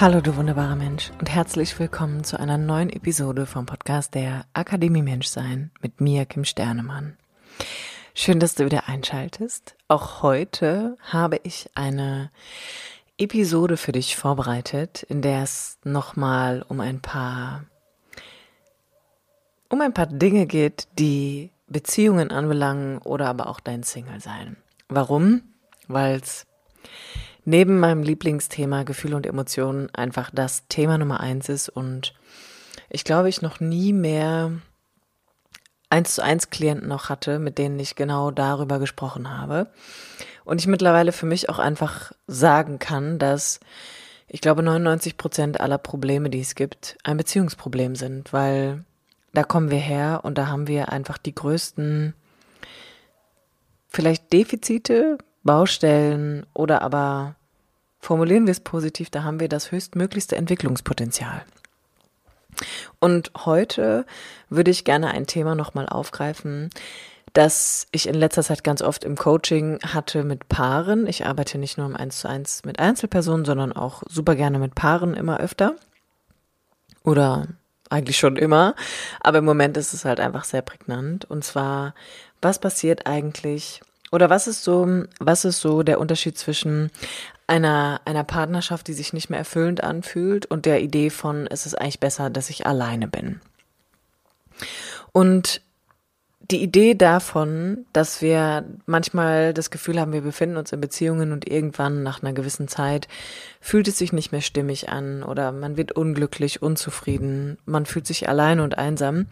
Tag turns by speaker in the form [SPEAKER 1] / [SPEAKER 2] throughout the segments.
[SPEAKER 1] Hallo du wunderbarer Mensch und herzlich willkommen zu einer neuen Episode vom Podcast der Akademie Menschsein mit mir, Kim Sternemann. Schön, dass du wieder einschaltest. Auch heute habe ich eine Episode für dich vorbereitet, in der es nochmal um ein paar um ein paar Dinge geht, die Beziehungen anbelangen oder aber auch dein Single-Sein. Warum? Weil es neben meinem Lieblingsthema Gefühle und Emotionen einfach das Thema Nummer eins ist und ich glaube, ich noch nie mehr eins zu eins Klienten noch hatte, mit denen ich genau darüber gesprochen habe. Und ich mittlerweile für mich auch einfach sagen kann, dass ich glaube 99 Prozent aller Probleme, die es gibt, ein Beziehungsproblem sind, weil da kommen wir her und da haben wir einfach die größten vielleicht Defizite, Baustellen oder aber formulieren wir es positiv, da haben wir das höchstmöglichste Entwicklungspotenzial. Und heute würde ich gerne ein Thema nochmal aufgreifen, das ich in letzter Zeit ganz oft im Coaching hatte mit Paaren. Ich arbeite nicht nur im 1 zu 1 mit Einzelpersonen, sondern auch super gerne mit Paaren immer öfter. Oder eigentlich schon immer. Aber im Moment ist es halt einfach sehr prägnant. Und zwar, was passiert eigentlich oder was ist so, was ist so der Unterschied zwischen einer, einer Partnerschaft, die sich nicht mehr erfüllend anfühlt und der Idee von, es ist eigentlich besser, dass ich alleine bin? Und die Idee davon, dass wir manchmal das Gefühl haben, wir befinden uns in Beziehungen und irgendwann nach einer gewissen Zeit fühlt es sich nicht mehr stimmig an oder man wird unglücklich, unzufrieden, man fühlt sich allein und einsam,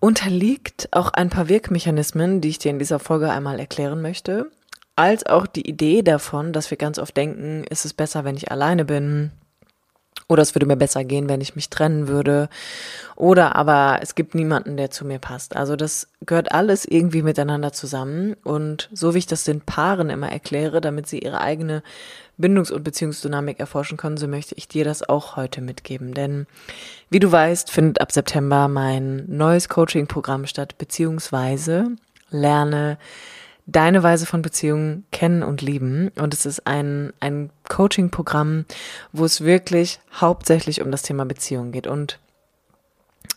[SPEAKER 1] unterliegt auch ein paar Wirkmechanismen, die ich dir in dieser Folge einmal erklären möchte, als auch die Idee davon, dass wir ganz oft denken, ist es besser, wenn ich alleine bin, oder es würde mir besser gehen, wenn ich mich trennen würde. Oder aber es gibt niemanden, der zu mir passt. Also das gehört alles irgendwie miteinander zusammen. Und so wie ich das den Paaren immer erkläre, damit sie ihre eigene Bindungs- und Beziehungsdynamik erforschen können, so möchte ich dir das auch heute mitgeben. Denn wie du weißt, findet ab September mein neues Coaching-Programm statt, beziehungsweise lerne deine Weise von Beziehungen kennen und lieben. Und es ist ein, ein Coaching-Programm, wo es wirklich hauptsächlich um das Thema Beziehung geht. Und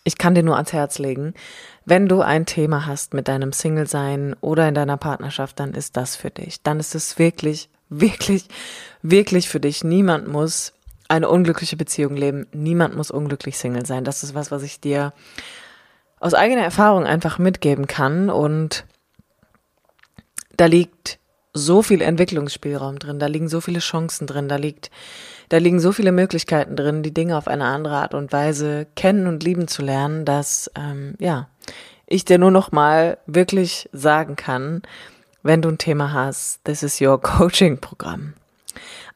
[SPEAKER 1] ich kann dir nur ans Herz legen, wenn du ein Thema hast mit deinem Single-Sein oder in deiner Partnerschaft, dann ist das für dich. Dann ist es wirklich, wirklich, wirklich für dich. Niemand muss eine unglückliche Beziehung leben. Niemand muss unglücklich Single sein. Das ist was, was ich dir aus eigener Erfahrung einfach mitgeben kann. Und da liegt so viel Entwicklungsspielraum drin, da liegen so viele Chancen drin, da liegt, da liegen so viele Möglichkeiten drin, die Dinge auf eine andere Art und Weise kennen und lieben zu lernen, dass ähm, ja ich dir nur noch mal wirklich sagen kann, wenn du ein Thema hast, this is your Coaching Programm.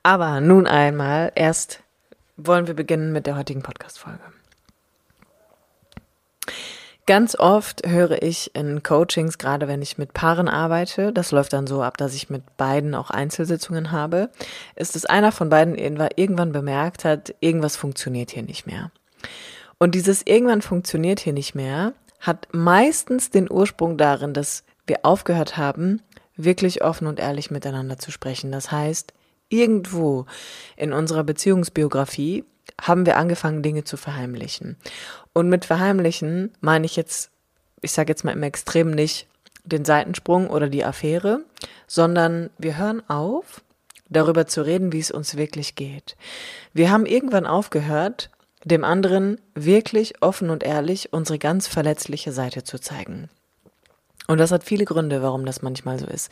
[SPEAKER 1] Aber nun einmal erst wollen wir beginnen mit der heutigen Podcast Folge. Ganz oft höre ich in Coachings, gerade wenn ich mit Paaren arbeite, das läuft dann so ab, dass ich mit beiden auch Einzelsitzungen habe, ist, dass einer von beiden irgendwann bemerkt hat, irgendwas funktioniert hier nicht mehr. Und dieses irgendwann funktioniert hier nicht mehr hat meistens den Ursprung darin, dass wir aufgehört haben, wirklich offen und ehrlich miteinander zu sprechen. Das heißt, irgendwo in unserer Beziehungsbiografie haben wir angefangen, Dinge zu verheimlichen. Und mit verheimlichen meine ich jetzt, ich sage jetzt mal im Extrem nicht den Seitensprung oder die Affäre, sondern wir hören auf, darüber zu reden, wie es uns wirklich geht. Wir haben irgendwann aufgehört, dem anderen wirklich offen und ehrlich unsere ganz verletzliche Seite zu zeigen. Und das hat viele Gründe, warum das manchmal so ist.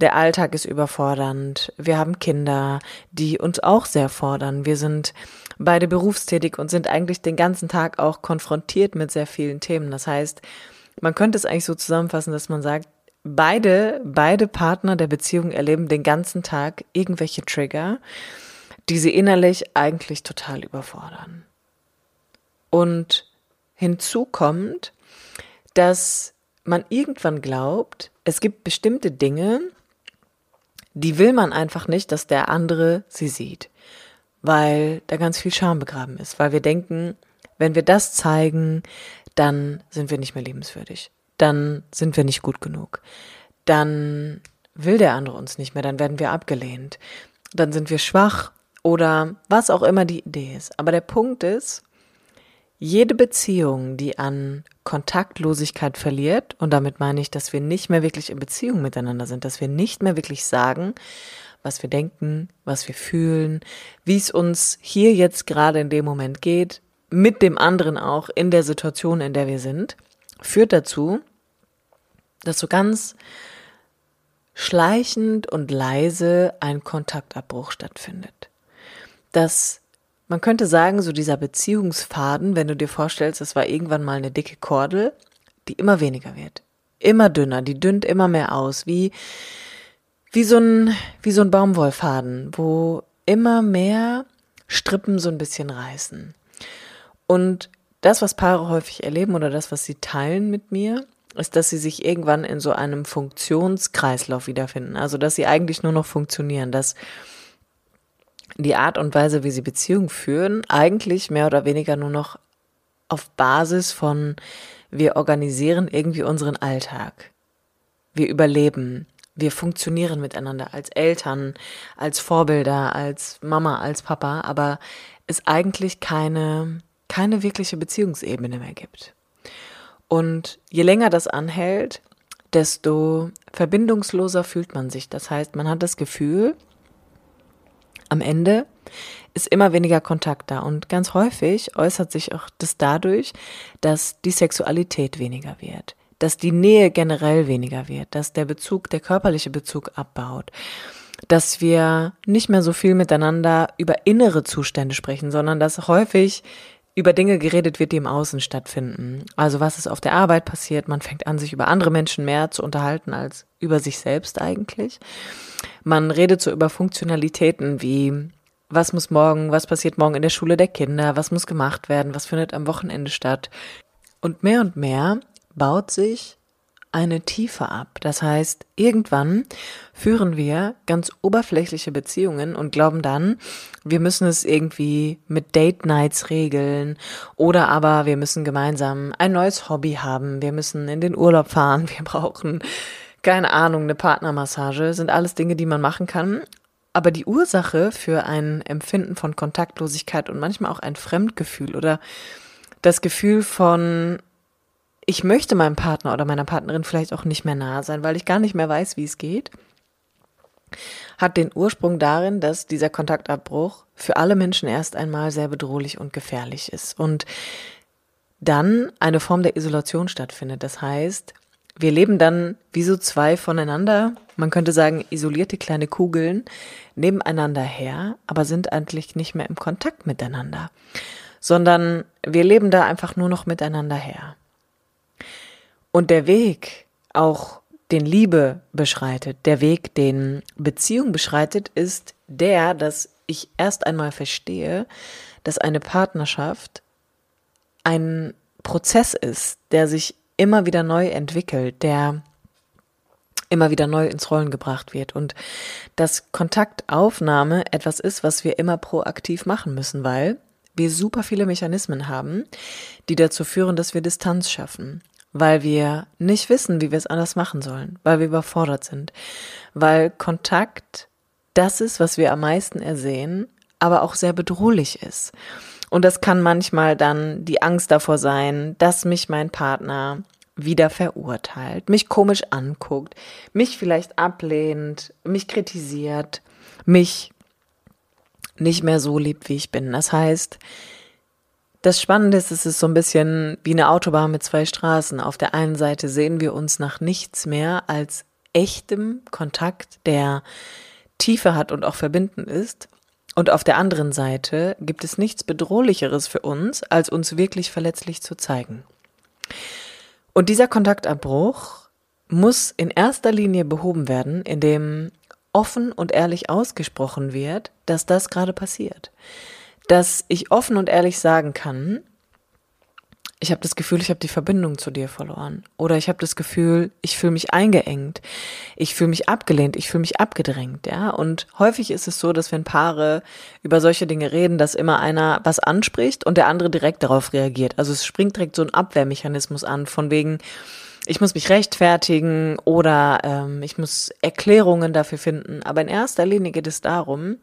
[SPEAKER 1] Der Alltag ist überfordernd. Wir haben Kinder, die uns auch sehr fordern. Wir sind beide berufstätig und sind eigentlich den ganzen Tag auch konfrontiert mit sehr vielen Themen. Das heißt, man könnte es eigentlich so zusammenfassen, dass man sagt, beide, beide Partner der Beziehung erleben den ganzen Tag irgendwelche Trigger, die sie innerlich eigentlich total überfordern. Und hinzu kommt, dass man irgendwann glaubt, es gibt bestimmte Dinge, die will man einfach nicht, dass der andere sie sieht, weil da ganz viel Scham begraben ist, weil wir denken, wenn wir das zeigen, dann sind wir nicht mehr lebenswürdig, dann sind wir nicht gut genug, dann will der andere uns nicht mehr, dann werden wir abgelehnt, dann sind wir schwach oder was auch immer die Idee ist. Aber der Punkt ist, jede Beziehung, die an Kontaktlosigkeit verliert, und damit meine ich, dass wir nicht mehr wirklich in Beziehung miteinander sind, dass wir nicht mehr wirklich sagen, was wir denken, was wir fühlen, wie es uns hier jetzt gerade in dem Moment geht, mit dem anderen auch in der Situation, in der wir sind, führt dazu, dass so ganz schleichend und leise ein Kontaktabbruch stattfindet. Dass man könnte sagen, so dieser Beziehungsfaden, wenn du dir vorstellst, es war irgendwann mal eine dicke Kordel, die immer weniger wird. Immer dünner, die dünnt immer mehr aus, wie, wie so ein, wie so ein Baumwollfaden, wo immer mehr Strippen so ein bisschen reißen. Und das, was Paare häufig erleben oder das, was sie teilen mit mir, ist, dass sie sich irgendwann in so einem Funktionskreislauf wiederfinden. Also, dass sie eigentlich nur noch funktionieren, dass die Art und Weise, wie sie Beziehungen führen, eigentlich mehr oder weniger nur noch auf Basis von wir organisieren irgendwie unseren Alltag. Wir überleben. Wir funktionieren miteinander als Eltern, als Vorbilder, als Mama, als Papa, aber es eigentlich keine, keine wirkliche Beziehungsebene mehr gibt. Und je länger das anhält, desto verbindungsloser fühlt man sich. Das heißt, man hat das Gefühl, am Ende ist immer weniger Kontakt da. Und ganz häufig äußert sich auch das dadurch, dass die Sexualität weniger wird, dass die Nähe generell weniger wird, dass der Bezug, der körperliche Bezug abbaut, dass wir nicht mehr so viel miteinander über innere Zustände sprechen, sondern dass häufig über Dinge geredet wird, die im Außen stattfinden. Also was ist auf der Arbeit passiert. Man fängt an, sich über andere Menschen mehr zu unterhalten als über sich selbst eigentlich. Man redet so über Funktionalitäten wie, was muss morgen, was passiert morgen in der Schule der Kinder, was muss gemacht werden, was findet am Wochenende statt. Und mehr und mehr baut sich eine Tiefe ab. Das heißt, irgendwann führen wir ganz oberflächliche Beziehungen und glauben dann, wir müssen es irgendwie mit Date Nights regeln oder aber wir müssen gemeinsam ein neues Hobby haben, wir müssen in den Urlaub fahren, wir brauchen keine Ahnung, eine Partnermassage, sind alles Dinge, die man machen kann. Aber die Ursache für ein Empfinden von Kontaktlosigkeit und manchmal auch ein Fremdgefühl oder das Gefühl von ich möchte meinem Partner oder meiner Partnerin vielleicht auch nicht mehr nahe sein, weil ich gar nicht mehr weiß, wie es geht, hat den Ursprung darin, dass dieser Kontaktabbruch für alle Menschen erst einmal sehr bedrohlich und gefährlich ist und dann eine Form der Isolation stattfindet. Das heißt, wir leben dann wie so zwei voneinander, man könnte sagen isolierte kleine Kugeln, nebeneinander her, aber sind eigentlich nicht mehr im Kontakt miteinander, sondern wir leben da einfach nur noch miteinander her. Und der Weg, auch den Liebe beschreitet, der Weg, den Beziehung beschreitet, ist der, dass ich erst einmal verstehe, dass eine Partnerschaft ein Prozess ist, der sich immer wieder neu entwickelt, der immer wieder neu ins Rollen gebracht wird. Und dass Kontaktaufnahme etwas ist, was wir immer proaktiv machen müssen, weil wir super viele Mechanismen haben, die dazu führen, dass wir Distanz schaffen weil wir nicht wissen, wie wir es anders machen sollen, weil wir überfordert sind, weil Kontakt das ist, was wir am meisten ersehen, aber auch sehr bedrohlich ist. Und das kann manchmal dann die Angst davor sein, dass mich mein Partner wieder verurteilt, mich komisch anguckt, mich vielleicht ablehnt, mich kritisiert, mich nicht mehr so liebt, wie ich bin. Das heißt, das Spannende ist, es ist so ein bisschen wie eine Autobahn mit zwei Straßen. Auf der einen Seite sehen wir uns nach nichts mehr als echtem Kontakt, der Tiefe hat und auch verbindend ist. Und auf der anderen Seite gibt es nichts Bedrohlicheres für uns, als uns wirklich verletzlich zu zeigen. Und dieser Kontaktabbruch muss in erster Linie behoben werden, indem offen und ehrlich ausgesprochen wird, dass das gerade passiert. Dass ich offen und ehrlich sagen kann, ich habe das Gefühl, ich habe die Verbindung zu dir verloren. Oder ich habe das Gefühl, ich fühle mich eingeengt. Ich fühle mich abgelehnt, ich fühle mich abgedrängt, ja. Und häufig ist es so, dass wenn Paare über solche Dinge reden, dass immer einer was anspricht und der andere direkt darauf reagiert. Also es springt direkt so ein Abwehrmechanismus an, von wegen, ich muss mich rechtfertigen oder ähm, ich muss Erklärungen dafür finden. Aber in erster Linie geht es darum,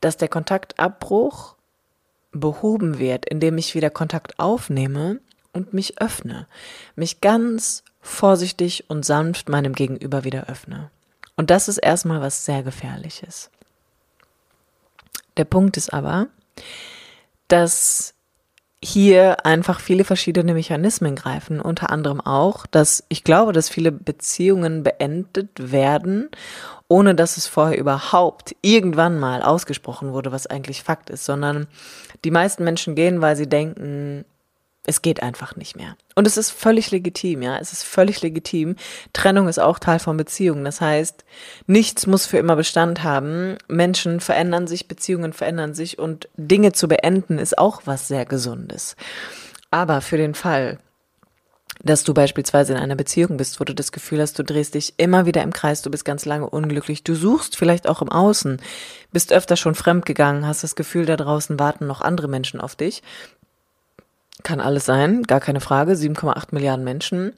[SPEAKER 1] dass der Kontaktabbruch behoben wird, indem ich wieder Kontakt aufnehme und mich öffne, mich ganz vorsichtig und sanft meinem Gegenüber wieder öffne. Und das ist erstmal was sehr gefährliches. Der Punkt ist aber, dass hier einfach viele verschiedene Mechanismen greifen, unter anderem auch, dass ich glaube, dass viele Beziehungen beendet werden, ohne dass es vorher überhaupt irgendwann mal ausgesprochen wurde, was eigentlich Fakt ist, sondern die meisten Menschen gehen, weil sie denken, es geht einfach nicht mehr. Und es ist völlig legitim, ja. Es ist völlig legitim. Trennung ist auch Teil von Beziehungen. Das heißt, nichts muss für immer Bestand haben. Menschen verändern sich, Beziehungen verändern sich und Dinge zu beenden ist auch was sehr Gesundes. Aber für den Fall, dass du beispielsweise in einer Beziehung bist, wo du das Gefühl hast, du drehst dich immer wieder im Kreis, du bist ganz lange unglücklich, du suchst vielleicht auch im Außen, bist öfter schon fremdgegangen, hast das Gefühl, da draußen warten noch andere Menschen auf dich, kann alles sein, gar keine Frage. 7,8 Milliarden Menschen.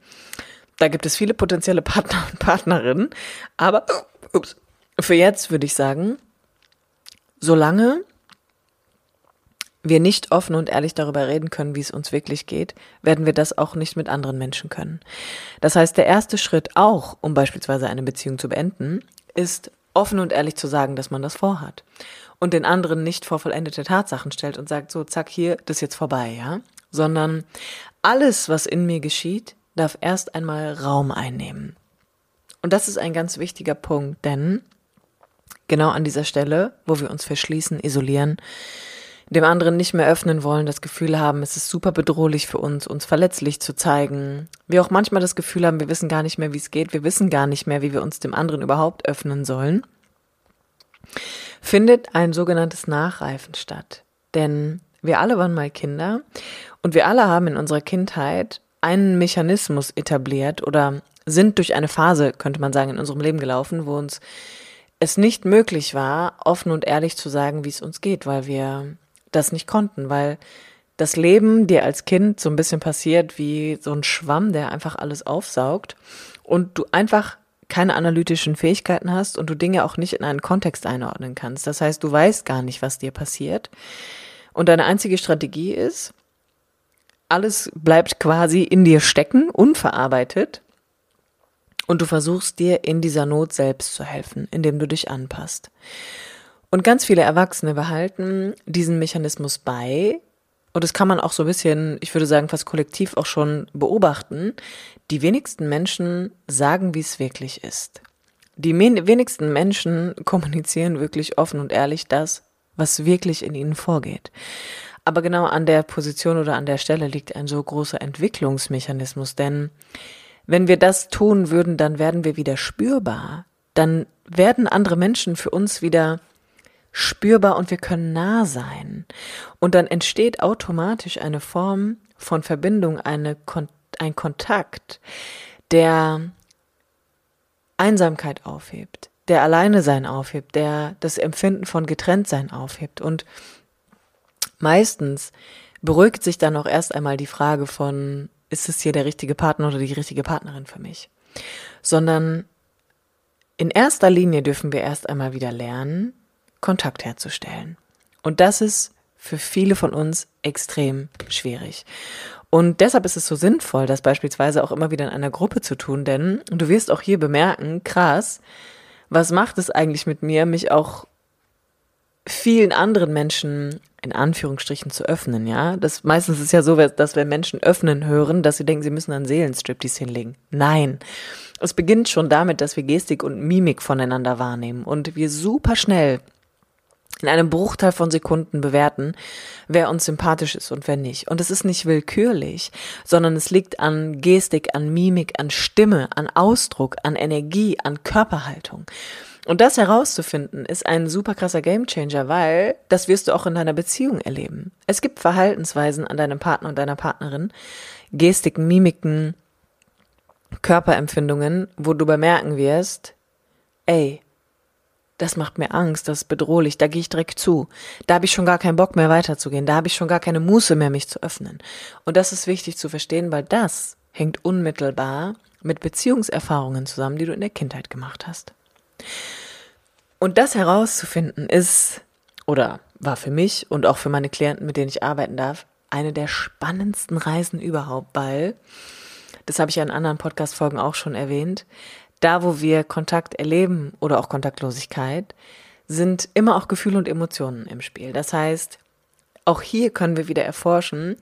[SPEAKER 1] Da gibt es viele potenzielle Partner und Partnerinnen. Aber ups, für jetzt würde ich sagen, solange wir nicht offen und ehrlich darüber reden können, wie es uns wirklich geht, werden wir das auch nicht mit anderen Menschen können. Das heißt, der erste Schritt auch, um beispielsweise eine Beziehung zu beenden, ist offen und ehrlich zu sagen, dass man das vorhat und den anderen nicht vor vollendete Tatsachen stellt und sagt, so, zack, hier, das ist jetzt vorbei, ja sondern alles, was in mir geschieht, darf erst einmal Raum einnehmen. Und das ist ein ganz wichtiger Punkt, denn genau an dieser Stelle, wo wir uns verschließen, isolieren, dem anderen nicht mehr öffnen wollen, das Gefühl haben, es ist super bedrohlich für uns, uns verletzlich zu zeigen. Wir auch manchmal das Gefühl haben, wir wissen gar nicht mehr, wie es geht, wir wissen gar nicht mehr, wie wir uns dem anderen überhaupt öffnen sollen, findet ein sogenanntes Nachreifen statt. Denn wir alle waren mal Kinder und wir alle haben in unserer Kindheit einen Mechanismus etabliert oder sind durch eine Phase, könnte man sagen, in unserem Leben gelaufen, wo uns es nicht möglich war, offen und ehrlich zu sagen, wie es uns geht, weil wir das nicht konnten, weil das Leben dir als Kind so ein bisschen passiert wie so ein Schwamm, der einfach alles aufsaugt und du einfach keine analytischen Fähigkeiten hast und du Dinge auch nicht in einen Kontext einordnen kannst. Das heißt, du weißt gar nicht, was dir passiert. Und deine einzige Strategie ist, alles bleibt quasi in dir stecken, unverarbeitet. Und du versuchst dir in dieser Not selbst zu helfen, indem du dich anpasst. Und ganz viele Erwachsene behalten diesen Mechanismus bei. Und das kann man auch so ein bisschen, ich würde sagen, fast kollektiv auch schon beobachten. Die wenigsten Menschen sagen, wie es wirklich ist. Die wenigsten Menschen kommunizieren wirklich offen und ehrlich das, was wirklich in ihnen vorgeht. Aber genau an der Position oder an der Stelle liegt ein so großer Entwicklungsmechanismus, denn wenn wir das tun würden, dann werden wir wieder spürbar. Dann werden andere Menschen für uns wieder spürbar und wir können nah sein. Und dann entsteht automatisch eine Form von Verbindung, eine, ein Kontakt, der Einsamkeit aufhebt, der Alleine sein aufhebt, der das Empfinden von Getrenntsein aufhebt. Und meistens beruhigt sich dann auch erst einmal die Frage von, ist es hier der richtige Partner oder die richtige Partnerin für mich? Sondern in erster Linie dürfen wir erst einmal wieder lernen, Kontakt herzustellen. Und das ist für viele von uns extrem schwierig. Und deshalb ist es so sinnvoll, das beispielsweise auch immer wieder in einer Gruppe zu tun, denn du wirst auch hier bemerken, krass, was macht es eigentlich mit mir, mich auch vielen anderen Menschen in Anführungsstrichen zu öffnen, ja? Das meistens ist ja so, dass wenn Menschen öffnen hören, dass sie denken, sie müssen einen Seelenstriptease hinlegen. Nein. Es beginnt schon damit, dass wir Gestik und Mimik voneinander wahrnehmen und wir super schnell in einem Bruchteil von Sekunden bewerten, wer uns sympathisch ist und wer nicht. Und es ist nicht willkürlich, sondern es liegt an Gestik, an Mimik, an Stimme, an Ausdruck, an Energie, an Körperhaltung. Und das herauszufinden ist ein super krasser Gamechanger, weil das wirst du auch in deiner Beziehung erleben. Es gibt Verhaltensweisen an deinem Partner und deiner Partnerin, Gestiken, Mimiken, Körperempfindungen, wo du bemerken wirst, ey, das macht mir Angst, das ist bedrohlich, da gehe ich direkt zu. Da habe ich schon gar keinen Bock mehr weiterzugehen, da habe ich schon gar keine Muße mehr, mich zu öffnen. Und das ist wichtig zu verstehen, weil das hängt unmittelbar mit Beziehungserfahrungen zusammen, die du in der Kindheit gemacht hast. Und das herauszufinden ist, oder war für mich und auch für meine Klienten, mit denen ich arbeiten darf, eine der spannendsten Reisen überhaupt, weil, das habe ich ja in anderen Podcast-Folgen auch schon erwähnt, da wo wir Kontakt erleben oder auch Kontaktlosigkeit, sind immer auch Gefühle und Emotionen im Spiel. Das heißt, auch hier können wir wieder erforschen,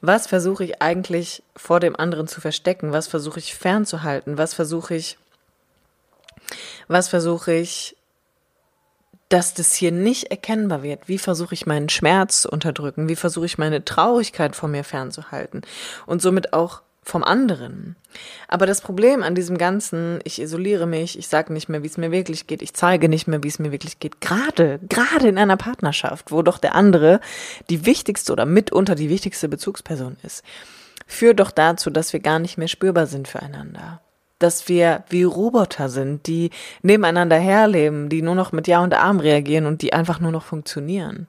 [SPEAKER 1] was versuche ich eigentlich vor dem anderen zu verstecken, was versuche ich fernzuhalten, was versuche ich was versuche ich, dass das hier nicht erkennbar wird? Wie versuche ich meinen Schmerz zu unterdrücken? Wie versuche ich meine Traurigkeit von mir fernzuhalten? Und somit auch vom anderen. Aber das Problem an diesem Ganzen, ich isoliere mich, ich sage nicht mehr, wie es mir wirklich geht, ich zeige nicht mehr, wie es mir wirklich geht, gerade, gerade in einer Partnerschaft, wo doch der andere die wichtigste oder mitunter die wichtigste Bezugsperson ist, führt doch dazu, dass wir gar nicht mehr spürbar sind füreinander dass wir wie Roboter sind, die nebeneinander herleben, die nur noch mit Ja und Arm reagieren und die einfach nur noch funktionieren.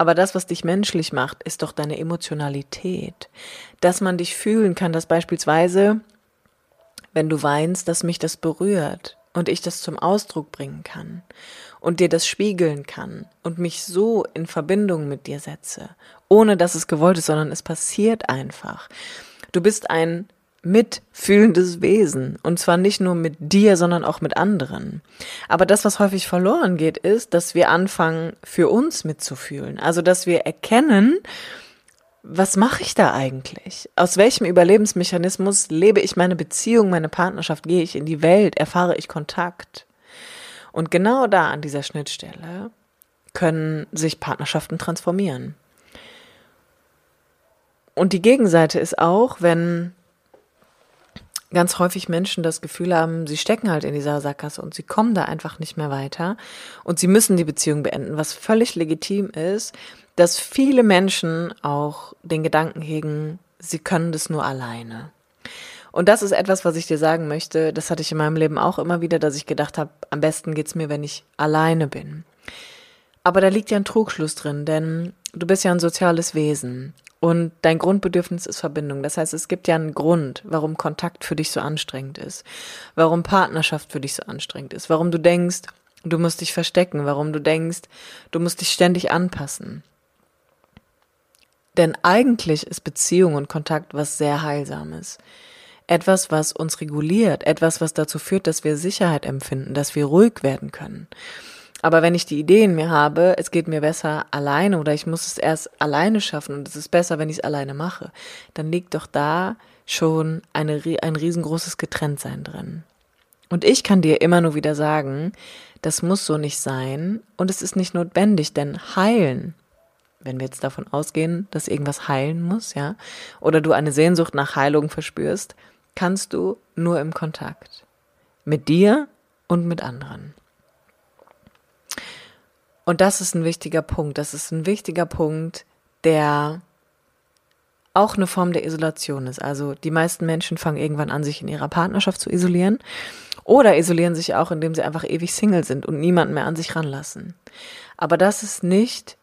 [SPEAKER 1] Aber das, was dich menschlich macht, ist doch deine Emotionalität. Dass man dich fühlen kann, dass beispielsweise, wenn du weinst, dass mich das berührt und ich das zum Ausdruck bringen kann und dir das spiegeln kann und mich so in Verbindung mit dir setze, ohne dass es gewollt ist, sondern es passiert einfach. Du bist ein mitfühlendes Wesen. Und zwar nicht nur mit dir, sondern auch mit anderen. Aber das, was häufig verloren geht, ist, dass wir anfangen, für uns mitzufühlen. Also, dass wir erkennen, was mache ich da eigentlich? Aus welchem Überlebensmechanismus lebe ich meine Beziehung, meine Partnerschaft, gehe ich in die Welt, erfahre ich Kontakt? Und genau da an dieser Schnittstelle können sich Partnerschaften transformieren. Und die Gegenseite ist auch, wenn ganz häufig Menschen das Gefühl haben, sie stecken halt in dieser Sackgasse und sie kommen da einfach nicht mehr weiter und sie müssen die Beziehung beenden, was völlig legitim ist, dass viele Menschen auch den Gedanken hegen, sie können das nur alleine. Und das ist etwas, was ich dir sagen möchte. Das hatte ich in meinem Leben auch immer wieder, dass ich gedacht habe, am besten geht's mir, wenn ich alleine bin. Aber da liegt ja ein Trugschluss drin, denn du bist ja ein soziales Wesen. Und dein Grundbedürfnis ist Verbindung. Das heißt, es gibt ja einen Grund, warum Kontakt für dich so anstrengend ist, warum Partnerschaft für dich so anstrengend ist, warum du denkst, du musst dich verstecken, warum du denkst, du musst dich ständig anpassen. Denn eigentlich ist Beziehung und Kontakt was sehr Heilsames. Etwas, was uns reguliert, etwas, was dazu führt, dass wir Sicherheit empfinden, dass wir ruhig werden können. Aber wenn ich die Idee in mir habe, es geht mir besser alleine oder ich muss es erst alleine schaffen und es ist besser, wenn ich es alleine mache, dann liegt doch da schon eine, ein riesengroßes Getrenntsein drin. Und ich kann dir immer nur wieder sagen, das muss so nicht sein und es ist nicht notwendig, denn heilen, wenn wir jetzt davon ausgehen, dass irgendwas heilen muss, ja, oder du eine Sehnsucht nach Heilung verspürst, kannst du nur im Kontakt. Mit dir und mit anderen. Und das ist ein wichtiger Punkt. Das ist ein wichtiger Punkt, der auch eine Form der Isolation ist. Also die meisten Menschen fangen irgendwann an, sich in ihrer Partnerschaft zu isolieren oder isolieren sich auch, indem sie einfach ewig Single sind und niemanden mehr an sich ranlassen. Aber das ist nicht,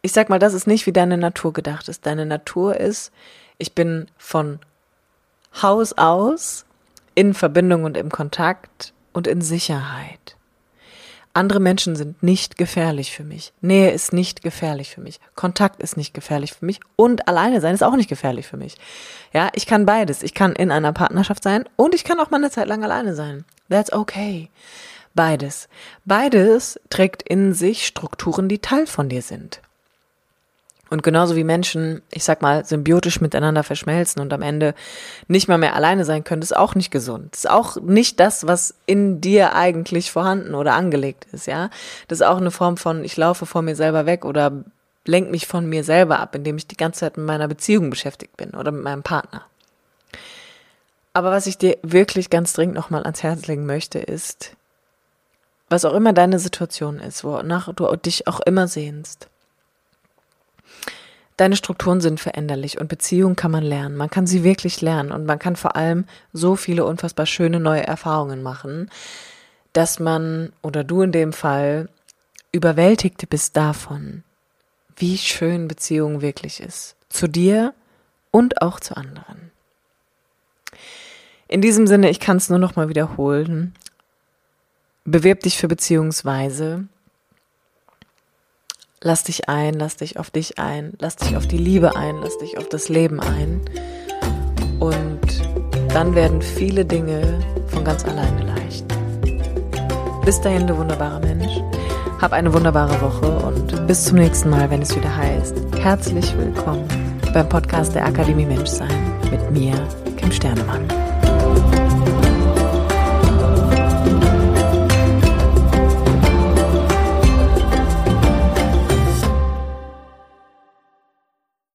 [SPEAKER 1] ich sag mal, das ist nicht, wie deine Natur gedacht ist. Deine Natur ist, ich bin von Haus aus in Verbindung und im Kontakt und in Sicherheit. Andere Menschen sind nicht gefährlich für mich. Nähe ist nicht gefährlich für mich. Kontakt ist nicht gefährlich für mich. Und alleine sein ist auch nicht gefährlich für mich. Ja, ich kann beides. Ich kann in einer Partnerschaft sein und ich kann auch mal eine Zeit lang alleine sein. That's okay. Beides. Beides trägt in sich Strukturen, die Teil von dir sind. Und genauso wie Menschen, ich sag mal, symbiotisch miteinander verschmelzen und am Ende nicht mal mehr alleine sein können, ist auch nicht gesund. Ist auch nicht das, was in dir eigentlich vorhanden oder angelegt ist, ja. Das ist auch eine Form von, ich laufe vor mir selber weg oder lenke mich von mir selber ab, indem ich die ganze Zeit mit meiner Beziehung beschäftigt bin oder mit meinem Partner. Aber was ich dir wirklich ganz dringend nochmal ans Herz legen möchte, ist, was auch immer deine Situation ist, wonach du dich auch immer sehnst, Deine Strukturen sind veränderlich und Beziehungen kann man lernen. Man kann sie wirklich lernen und man kann vor allem so viele unfassbar schöne neue Erfahrungen machen, dass man oder du in dem Fall überwältigt bist davon, wie schön Beziehung wirklich ist. Zu dir und auch zu anderen. In diesem Sinne, ich kann es nur noch mal wiederholen. Bewirb dich für Beziehungsweise Lass dich ein, lass dich auf dich ein, lass dich auf die Liebe ein, lass dich auf das Leben ein. Und dann werden viele Dinge von ganz alleine leicht. Bis dahin, du wunderbarer Mensch. Hab eine wunderbare Woche und bis zum nächsten Mal, wenn es wieder heißt, herzlich willkommen beim Podcast der Akademie Menschsein mit mir, Kim Sternemann.